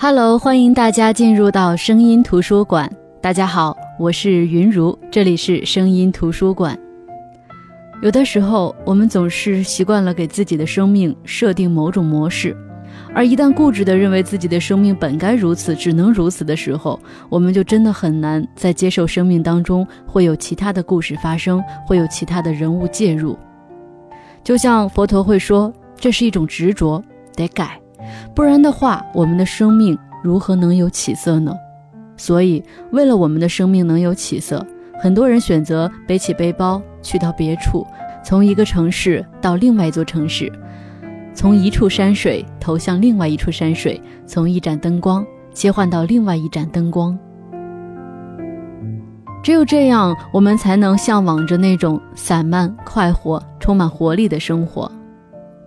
Hello，欢迎大家进入到声音图书馆。大家好，我是云如，这里是声音图书馆。有的时候，我们总是习惯了给自己的生命设定某种模式，而一旦固执地认为自己的生命本该如此，只能如此的时候，我们就真的很难再接受生命当中会有其他的故事发生，会有其他的人物介入。就像佛陀会说，这是一种执着，得改。不然的话，我们的生命如何能有起色呢？所以，为了我们的生命能有起色，很多人选择背起背包去到别处，从一个城市到另外一座城市，从一处山水投向另外一处山水，从一盏灯光切换到另外一盏灯光。只有这样，我们才能向往着那种散漫、快活、充满活力的生活，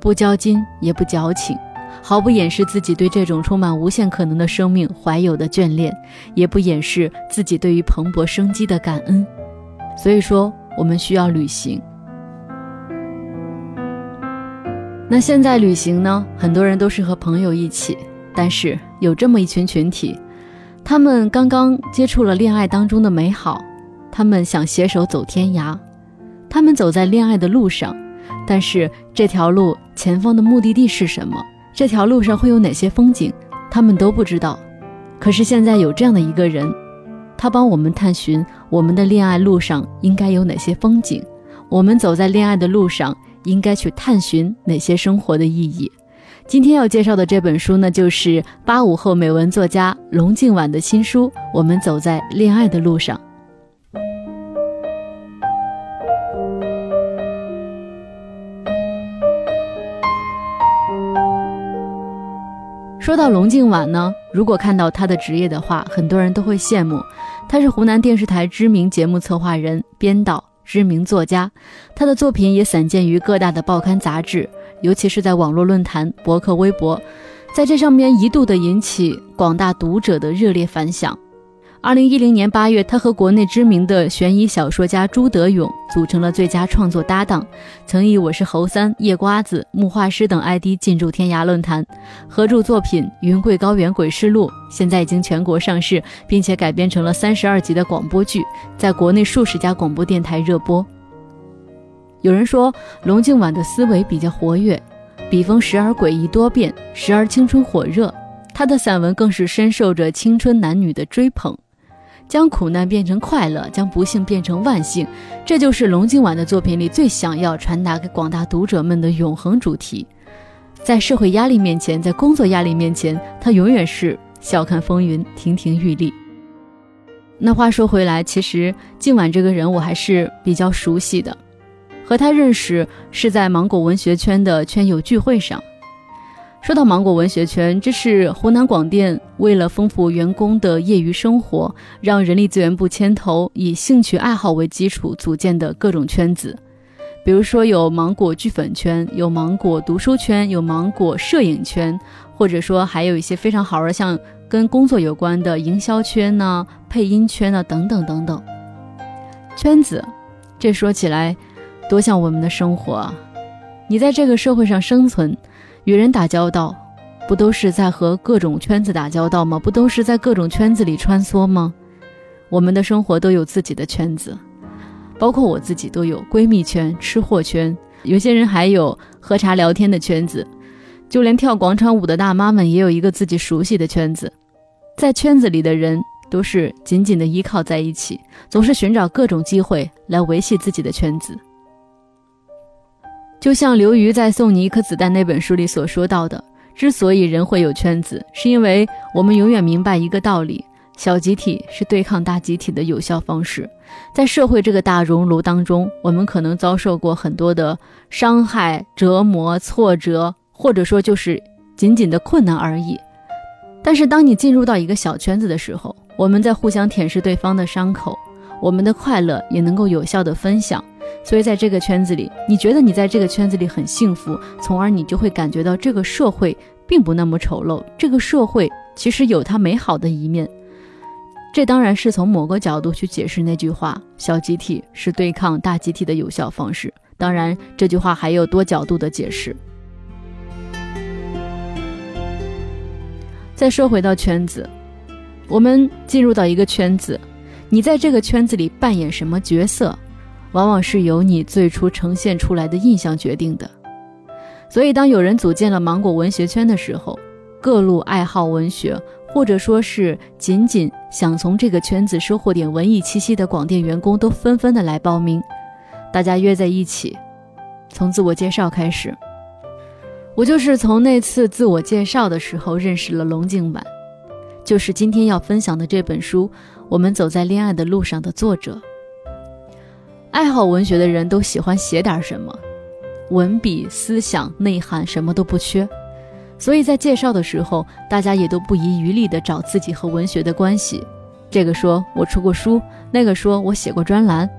不骄矜也不矫情。毫不掩饰自己对这种充满无限可能的生命怀有的眷恋，也不掩饰自己对于蓬勃生机的感恩。所以说，我们需要旅行。那现在旅行呢？很多人都是和朋友一起，但是有这么一群群体，他们刚刚接触了恋爱当中的美好，他们想携手走天涯，他们走在恋爱的路上，但是这条路前方的目的地是什么？这条路上会有哪些风景，他们都不知道。可是现在有这样的一个人，他帮我们探寻我们的恋爱路上应该有哪些风景，我们走在恋爱的路上应该去探寻哪些生活的意义。今天要介绍的这本书呢，就是八五后美文作家龙静婉的新书《我们走在恋爱的路上》。说到龙静婉呢，如果看到她的职业的话，很多人都会羡慕。她是湖南电视台知名节目策划人、编导、知名作家，她的作品也散见于各大的报刊杂志，尤其是在网络论坛、博客、微博，在这上面一度的引起广大读者的热烈反响。二零一零年八月，他和国内知名的悬疑小说家朱德勇组成了最佳创作搭档，曾以“我是猴三”“夜瓜子”“木画师”等 ID 进驻天涯论坛，合著作品《云贵高原鬼事录》，现在已经全国上市，并且改编成了三十二集的广播剧，在国内数十家广播电台热播。有人说，龙静婉的思维比较活跃，笔锋时而诡异多变，时而青春火热，他的散文更是深受着青春男女的追捧。将苦难变成快乐，将不幸变成万幸，这就是龙静婉的作品里最想要传达给广大读者们的永恒主题。在社会压力面前，在工作压力面前，他永远是笑看风云，亭亭玉立。那话说回来，其实静婉这个人我还是比较熟悉的，和他认识是在芒果文学圈的圈友聚会上。说到芒果文学圈，这是湖南广电为了丰富员工的业余生活，让人力资源部牵头，以兴趣爱好为基础组建的各种圈子。比如说有芒果剧粉圈，有芒果读书圈，有芒果摄影圈，或者说还有一些非常好玩，像跟工作有关的营销圈呢、配音圈呢等等等等。圈子，这说起来多像我们的生活啊！你在这个社会上生存。与人打交道，不都是在和各种圈子打交道吗？不都是在各种圈子里穿梭吗？我们的生活都有自己的圈子，包括我自己都有闺蜜圈、吃货圈，有些人还有喝茶聊天的圈子，就连跳广场舞的大妈们也有一个自己熟悉的圈子。在圈子里的人都是紧紧的依靠在一起，总是寻找各种机会来维系自己的圈子。就像刘瑜在《送你一颗子弹》那本书里所说到的，之所以人会有圈子，是因为我们永远明白一个道理：小集体是对抗大集体的有效方式。在社会这个大熔炉当中，我们可能遭受过很多的伤害、折磨、挫折，或者说就是仅仅的困难而已。但是，当你进入到一个小圈子的时候，我们在互相舔舐对方的伤口，我们的快乐也能够有效的分享。所以，在这个圈子里，你觉得你在这个圈子里很幸福，从而你就会感觉到这个社会并不那么丑陋，这个社会其实有它美好的一面。这当然是从某个角度去解释那句话：“小集体是对抗大集体的有效方式。”当然，这句话还有多角度的解释。再说回到圈子，我们进入到一个圈子，你在这个圈子里扮演什么角色，往往是由你最初呈现出来的印象决定的。所以，当有人组建了芒果文学圈的时候，各路爱好文学，或者说是仅仅想从这个圈子收获点文艺气息的广电员工，都纷纷的来报名。大家约在一起，从自我介绍开始。我就是从那次自我介绍的时候认识了龙静婉，就是今天要分享的这本书《我们走在恋爱的路上》的作者。爱好文学的人都喜欢写点什么，文笔、思想、内涵什么都不缺，所以在介绍的时候，大家也都不遗余力地找自己和文学的关系。这个说我出过书，那个说我写过专栏。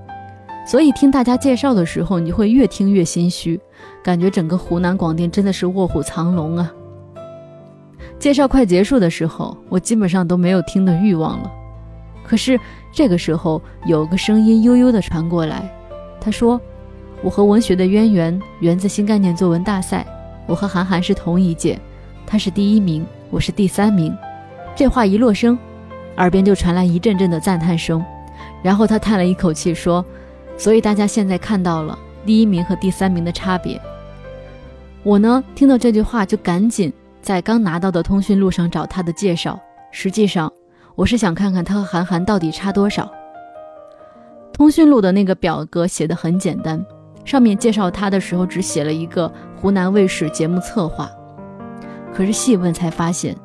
所以听大家介绍的时候，你会越听越心虚，感觉整个湖南广电真的是卧虎藏龙啊。介绍快结束的时候，我基本上都没有听的欲望了。可是这个时候，有个声音悠悠的传过来，他说：“我和文学的渊源源自新概念作文大赛，我和韩寒是同一届，他是第一名，我是第三名。”这话一落声，耳边就传来一阵阵的赞叹声，然后他叹了一口气说。所以大家现在看到了第一名和第三名的差别。我呢，听到这句话就赶紧在刚拿到的通讯录上找他的介绍。实际上，我是想看看他和韩寒到底差多少。通讯录的那个表格写的很简单，上面介绍他的时候只写了一个湖南卫视节目策划。可是细问才发现，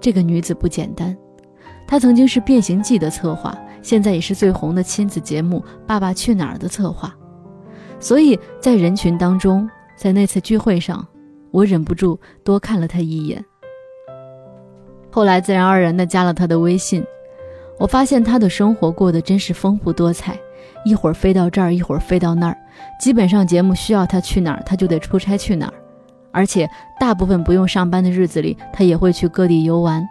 这个女子不简单，她曾经是《变形记》的策划。现在也是最红的亲子节目《爸爸去哪儿》的策划，所以在人群当中，在那次聚会上，我忍不住多看了他一眼。后来自然而然地加了他的微信，我发现他的生活过得真是丰富多彩，一会儿飞到这儿，一会儿飞到那儿，基本上节目需要他去哪儿，他就得出差去哪儿，而且大部分不用上班的日子里，他也会去各地游玩。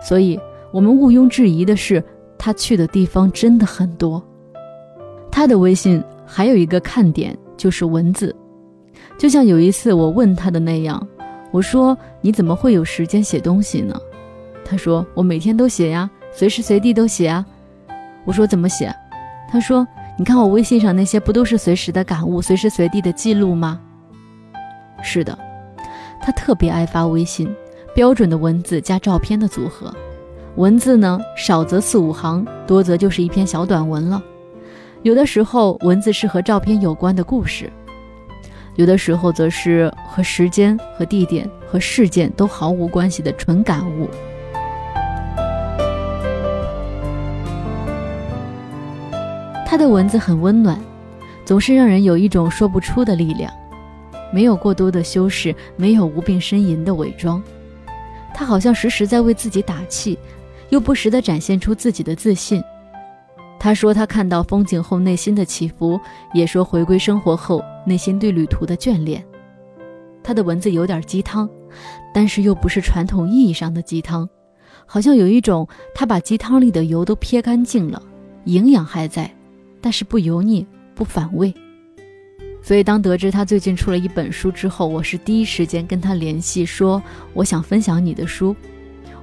所以，我们毋庸置疑的是。他去的地方真的很多。他的微信还有一个看点就是文字，就像有一次我问他的那样，我说：“你怎么会有时间写东西呢？”他说：“我每天都写呀，随时随地都写啊。”我说：“怎么写？”他说：“你看我微信上那些不都是随时的感悟，随时随地的记录吗？”是的，他特别爱发微信，标准的文字加照片的组合。文字呢，少则四五行，多则就是一篇小短文了。有的时候，文字是和照片有关的故事；有的时候，则是和时间、和地点、和事件都毫无关系的纯感悟。他的文字很温暖，总是让人有一种说不出的力量，没有过多的修饰，没有无病呻吟的伪装。他好像时时在为自己打气。又不时地展现出自己的自信。他说他看到风景后内心的起伏，也说回归生活后内心对旅途的眷恋。他的文字有点鸡汤，但是又不是传统意义上的鸡汤，好像有一种他把鸡汤里的油都撇干净了，营养还在，但是不油腻不反胃。所以当得知他最近出了一本书之后，我是第一时间跟他联系，说我想分享你的书，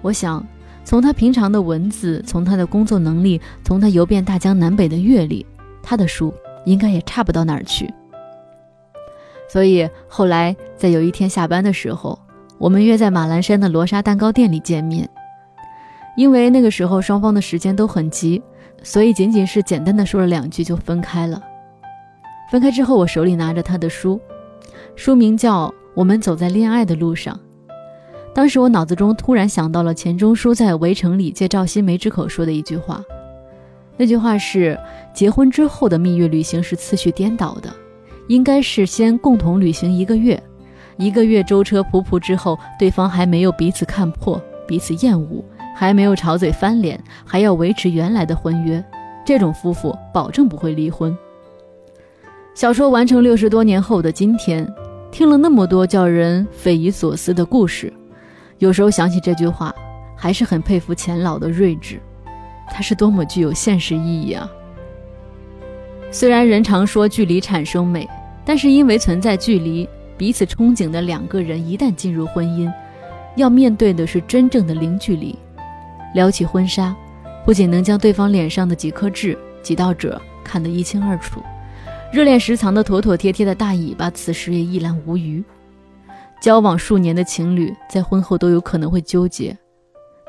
我想。从他平常的文字，从他的工作能力，从他游遍大江南北的阅历，他的书应该也差不到哪儿去。所以后来在有一天下班的时候，我们约在马栏山的罗莎蛋糕店里见面。因为那个时候双方的时间都很急，所以仅仅是简单的说了两句就分开了。分开之后，我手里拿着他的书，书名叫《我们走在恋爱的路上》。当时我脑子中突然想到了钱钟书在《围城》里借赵新梅之口说的一句话，那句话是：结婚之后的蜜月旅行是次序颠倒的，应该是先共同旅行一个月，一个月舟车仆仆之后，对方还没有彼此看破、彼此厌恶，还没有吵嘴翻脸，还要维持原来的婚约，这种夫妇保证不会离婚。小说完成六十多年后的今天，听了那么多叫人匪夷所思的故事。有时候想起这句话，还是很佩服钱老的睿智，他是多么具有现实意义啊！虽然人常说距离产生美，但是因为存在距离，彼此憧憬的两个人一旦进入婚姻，要面对的是真正的零距离。撩起婚纱，不仅能将对方脸上的几颗痣、几道褶看得一清二楚，热恋时藏得妥妥帖帖的大尾巴，此时也一览无余。交往数年的情侣，在婚后都有可能会纠结。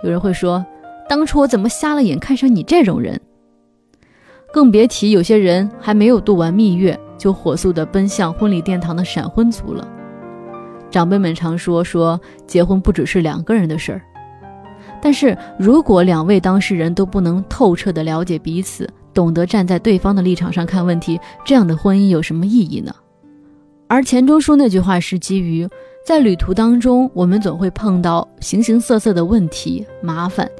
有人会说：“当初我怎么瞎了眼看上你这种人？”更别提有些人还没有度完蜜月，就火速的奔向婚礼殿堂的闪婚族了。长辈们常说：“说结婚不只是两个人的事儿。”但是如果两位当事人都不能透彻的了解彼此，懂得站在对方的立场上看问题，这样的婚姻有什么意义呢？而钱钟书那句话是基于，在旅途当中，我们总会碰到形形色色的问题、麻烦，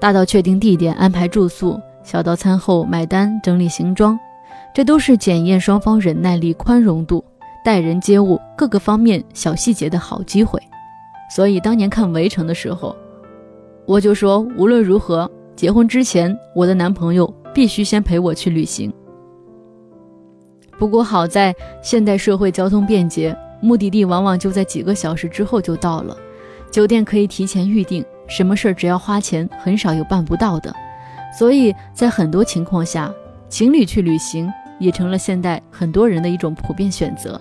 大到确定地点、安排住宿，小到餐后买单、整理行装，这都是检验双方忍耐力、宽容度、待人接物各个方面小细节的好机会。所以当年看《围城》的时候。我就说，无论如何，结婚之前，我的男朋友必须先陪我去旅行。不过好在现代社会交通便捷，目的地往往就在几个小时之后就到了，酒店可以提前预定，什么事儿只要花钱，很少有办不到的。所以在很多情况下，情侣去旅行也成了现代很多人的一种普遍选择。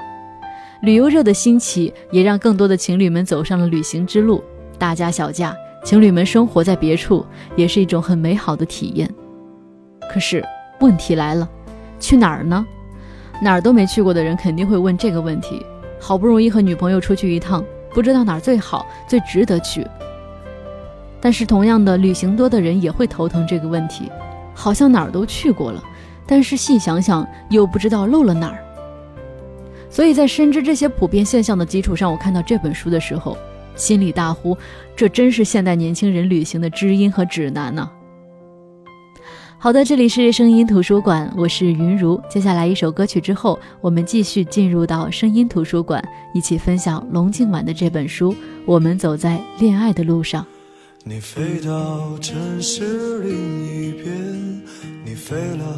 旅游热的兴起，也让更多的情侣们走上了旅行之路，大家小假。情侣们生活在别处，也是一种很美好的体验。可是问题来了，去哪儿呢？哪儿都没去过的人肯定会问这个问题。好不容易和女朋友出去一趟，不知道哪儿最好、最值得去。但是同样的，旅行多的人也会头疼这个问题。好像哪儿都去过了，但是细想想又不知道漏了哪儿。所以在深知这些普遍现象的基础上，我看到这本书的时候。心里大呼：“这真是现代年轻人旅行的知音和指南呢！”好的，这里是声音图书馆，我是云如。接下来一首歌曲之后，我们继续进入到声音图书馆，一起分享龙静晚的这本书《我们走在恋爱的路上》。你飞到城市另一边，你飞了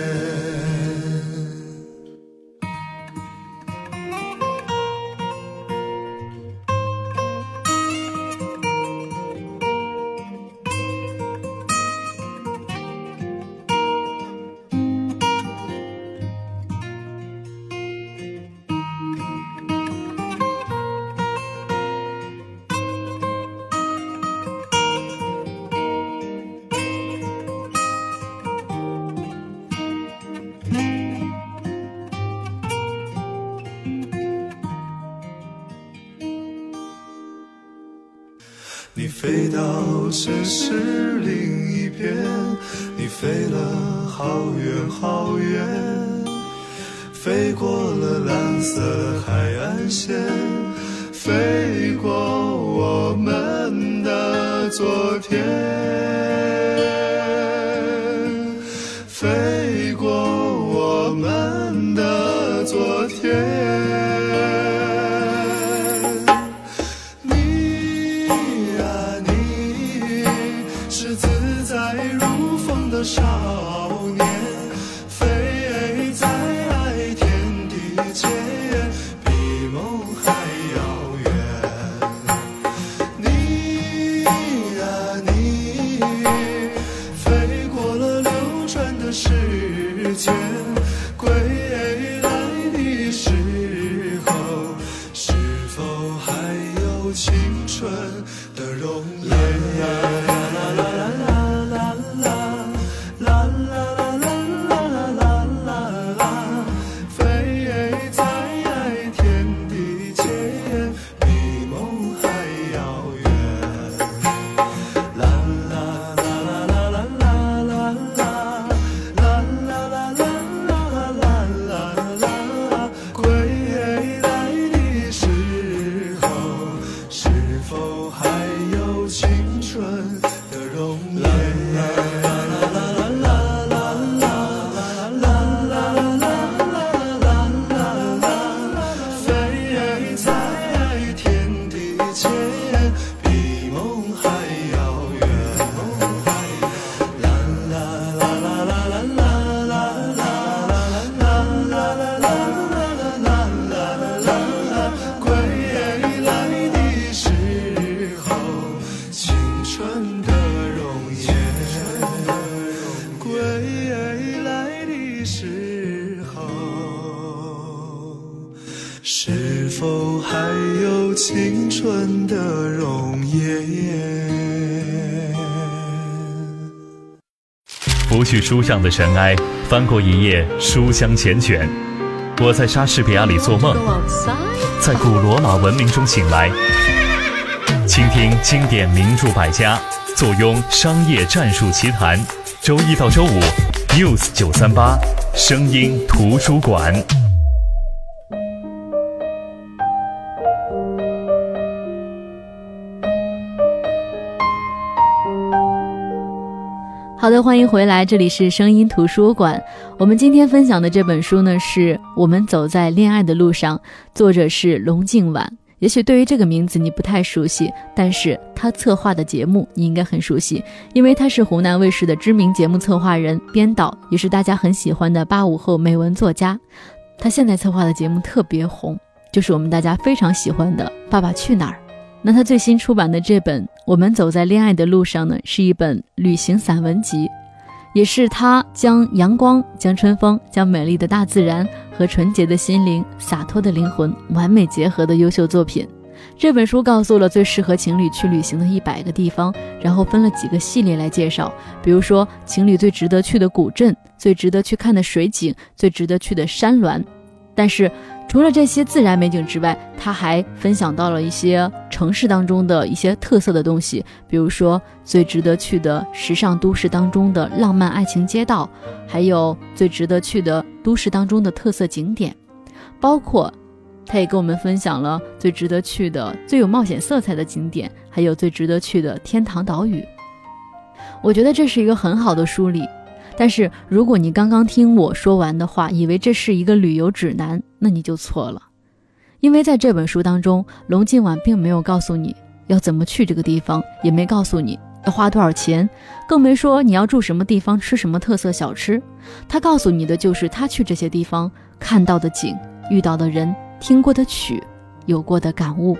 城市另一边，你飞了好远好远，飞过了蓝色海岸线，飞过我们的昨天。飞过我们的昨天青春的容颜？拂去书上的尘埃，翻过一页书香缱绻。我在莎士比亚里做梦，在古罗马文明中醒来。倾听经典名著百家，坐拥商业战术奇谈。周一到周五，news 九三八，声音图书馆。好的，欢迎回来，这里是声音图书馆。我们今天分享的这本书呢，是我们走在恋爱的路上，作者是龙静晚。也许对于这个名字你不太熟悉，但是他策划的节目你应该很熟悉，因为他是湖南卫视的知名节目策划人、编导，也是大家很喜欢的八五后美文作家。他现在策划的节目特别红，就是我们大家非常喜欢的《爸爸去哪儿》。那他最新出版的这本《我们走在恋爱的路上》呢，是一本旅行散文集，也是他将阳光、将春风、将美丽的大自然和纯洁的心灵、洒脱的灵魂完美结合的优秀作品。这本书告诉了最适合情侣去旅行的一百个地方，然后分了几个系列来介绍，比如说情侣最值得去的古镇、最值得去看的水景、最值得去的山峦。但是除了这些自然美景之外，他还分享到了一些城市当中的一些特色的东西，比如说最值得去的时尚都市当中的浪漫爱情街道，还有最值得去的都市当中的特色景点，包括他也跟我们分享了最值得去的最有冒险色彩的景点，还有最值得去的天堂岛屿。我觉得这是一个很好的梳理。但是，如果你刚刚听我说完的话，以为这是一个旅游指南，那你就错了。因为在这本书当中，龙静晚并没有告诉你要怎么去这个地方，也没告诉你要花多少钱，更没说你要住什么地方、吃什么特色小吃。他告诉你的就是他去这些地方看到的景、遇到的人、听过的曲、有过的感悟。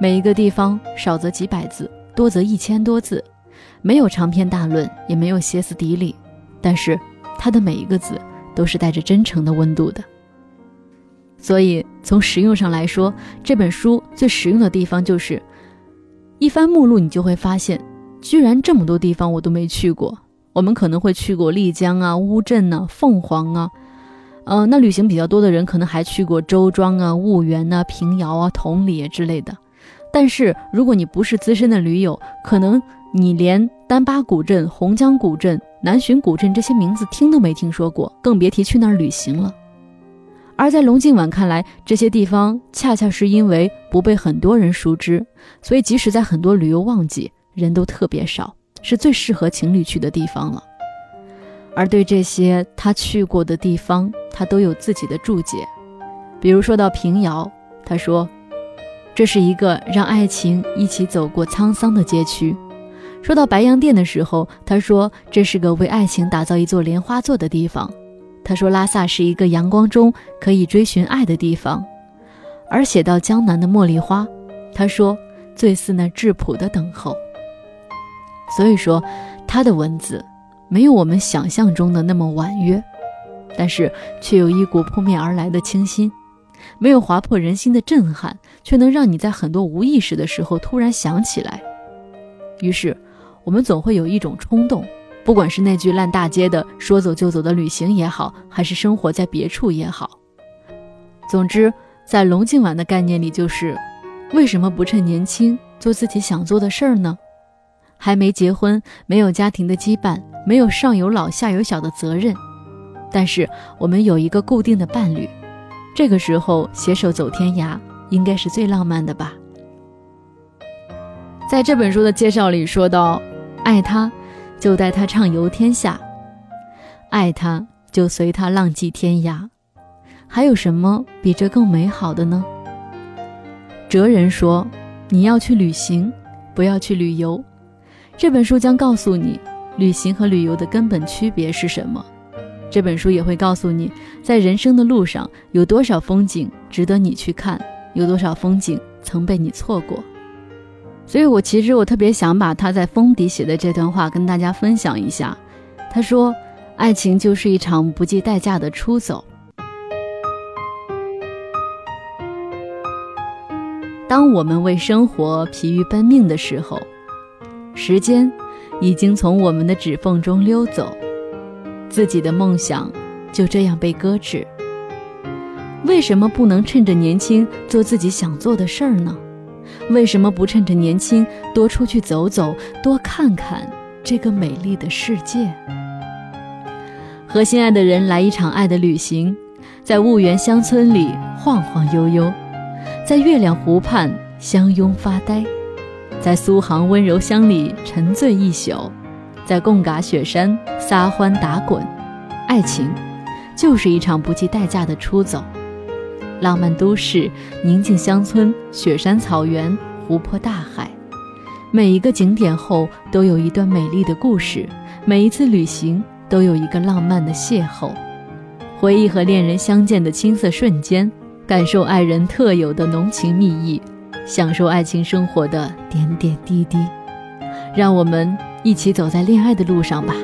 每一个地方少则几百字，多则一千多字，没有长篇大论，也没有歇斯底里。但是，他的每一个字都是带着真诚的温度的。所以，从实用上来说，这本书最实用的地方就是，一翻目录，你就会发现，居然这么多地方我都没去过。我们可能会去过丽江啊、乌镇啊、凤凰啊，呃，那旅行比较多的人可能还去过周庄啊、婺源啊、平遥啊、同里之类的。但是，如果你不是资深的驴友，可能你连丹巴古镇、洪江古镇。南浔古镇这些名字听都没听说过，更别提去那儿旅行了。而在龙静晚看来，这些地方恰恰是因为不被很多人熟知，所以即使在很多旅游旺季，人都特别少，是最适合情侣去的地方了。而对这些他去过的地方，他都有自己的注解。比如说到平遥，他说：“这是一个让爱情一起走过沧桑的街区。”说到白洋淀的时候，他说这是个为爱情打造一座莲花座的地方。他说拉萨是一个阳光中可以追寻爱的地方。而写到江南的茉莉花，他说最似那质朴的等候。所以说，他的文字没有我们想象中的那么婉约，但是却有一股扑面而来的清新，没有划破人心的震撼，却能让你在很多无意识的时候突然想起来。于是。我们总会有一种冲动，不管是那句烂大街的“说走就走”的旅行也好，还是生活在别处也好。总之，在龙静晚的概念里，就是为什么不趁年轻做自己想做的事儿呢？还没结婚，没有家庭的羁绊，没有上有老下有小的责任，但是我们有一个固定的伴侣，这个时候携手走天涯，应该是最浪漫的吧。在这本书的介绍里说到。爱他，就带他畅游天下；爱他，就随他浪迹天涯。还有什么比这更美好的呢？哲人说：“你要去旅行，不要去旅游。”这本书将告诉你，旅行和旅游的根本区别是什么。这本书也会告诉你，在人生的路上，有多少风景值得你去看，有多少风景曾被你错过。所以，我其实我特别想把他在封底写的这段话跟大家分享一下。他说：“爱情就是一场不计代价的出走。当我们为生活疲于奔命的时候，时间已经从我们的指缝中溜走，自己的梦想就这样被搁置。为什么不能趁着年轻做自己想做的事儿呢？为什么不趁着年轻多出去走走，多看看这个美丽的世界？和心爱的人来一场爱的旅行，在婺源乡村里晃晃悠悠。在月亮湖畔相拥发呆，在苏杭温柔乡里沉醉一宿，在贡嘎雪山撒欢打滚，爱情就是一场不计代价的出走。浪漫都市，宁静乡村，雪山草原，湖泊大海，每一个景点后都有一段美丽的故事，每一次旅行都有一个浪漫的邂逅，回忆和恋人相见的青涩瞬间。感受爱人特有的浓情蜜意，享受爱情生活的点点滴滴，让我们一起走在恋爱的路上吧。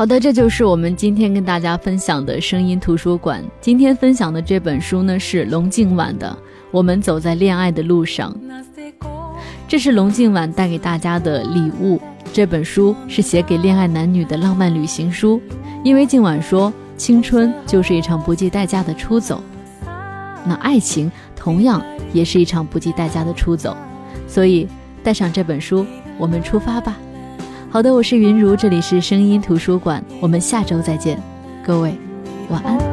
好的，这就是我们今天跟大家分享的声音图书馆。今天分享的这本书呢是龙静晚的《我们走在恋爱的路上》，这是龙静晚带给大家的礼物。这本书是写给恋爱男女的浪漫旅行书，因为静晚说青春就是一场不计代价的出走，那爱情同样也是一场不计代价的出走，所以带上这本书，我们出发吧。好的，我是云如，这里是声音图书馆，我们下周再见，各位晚安。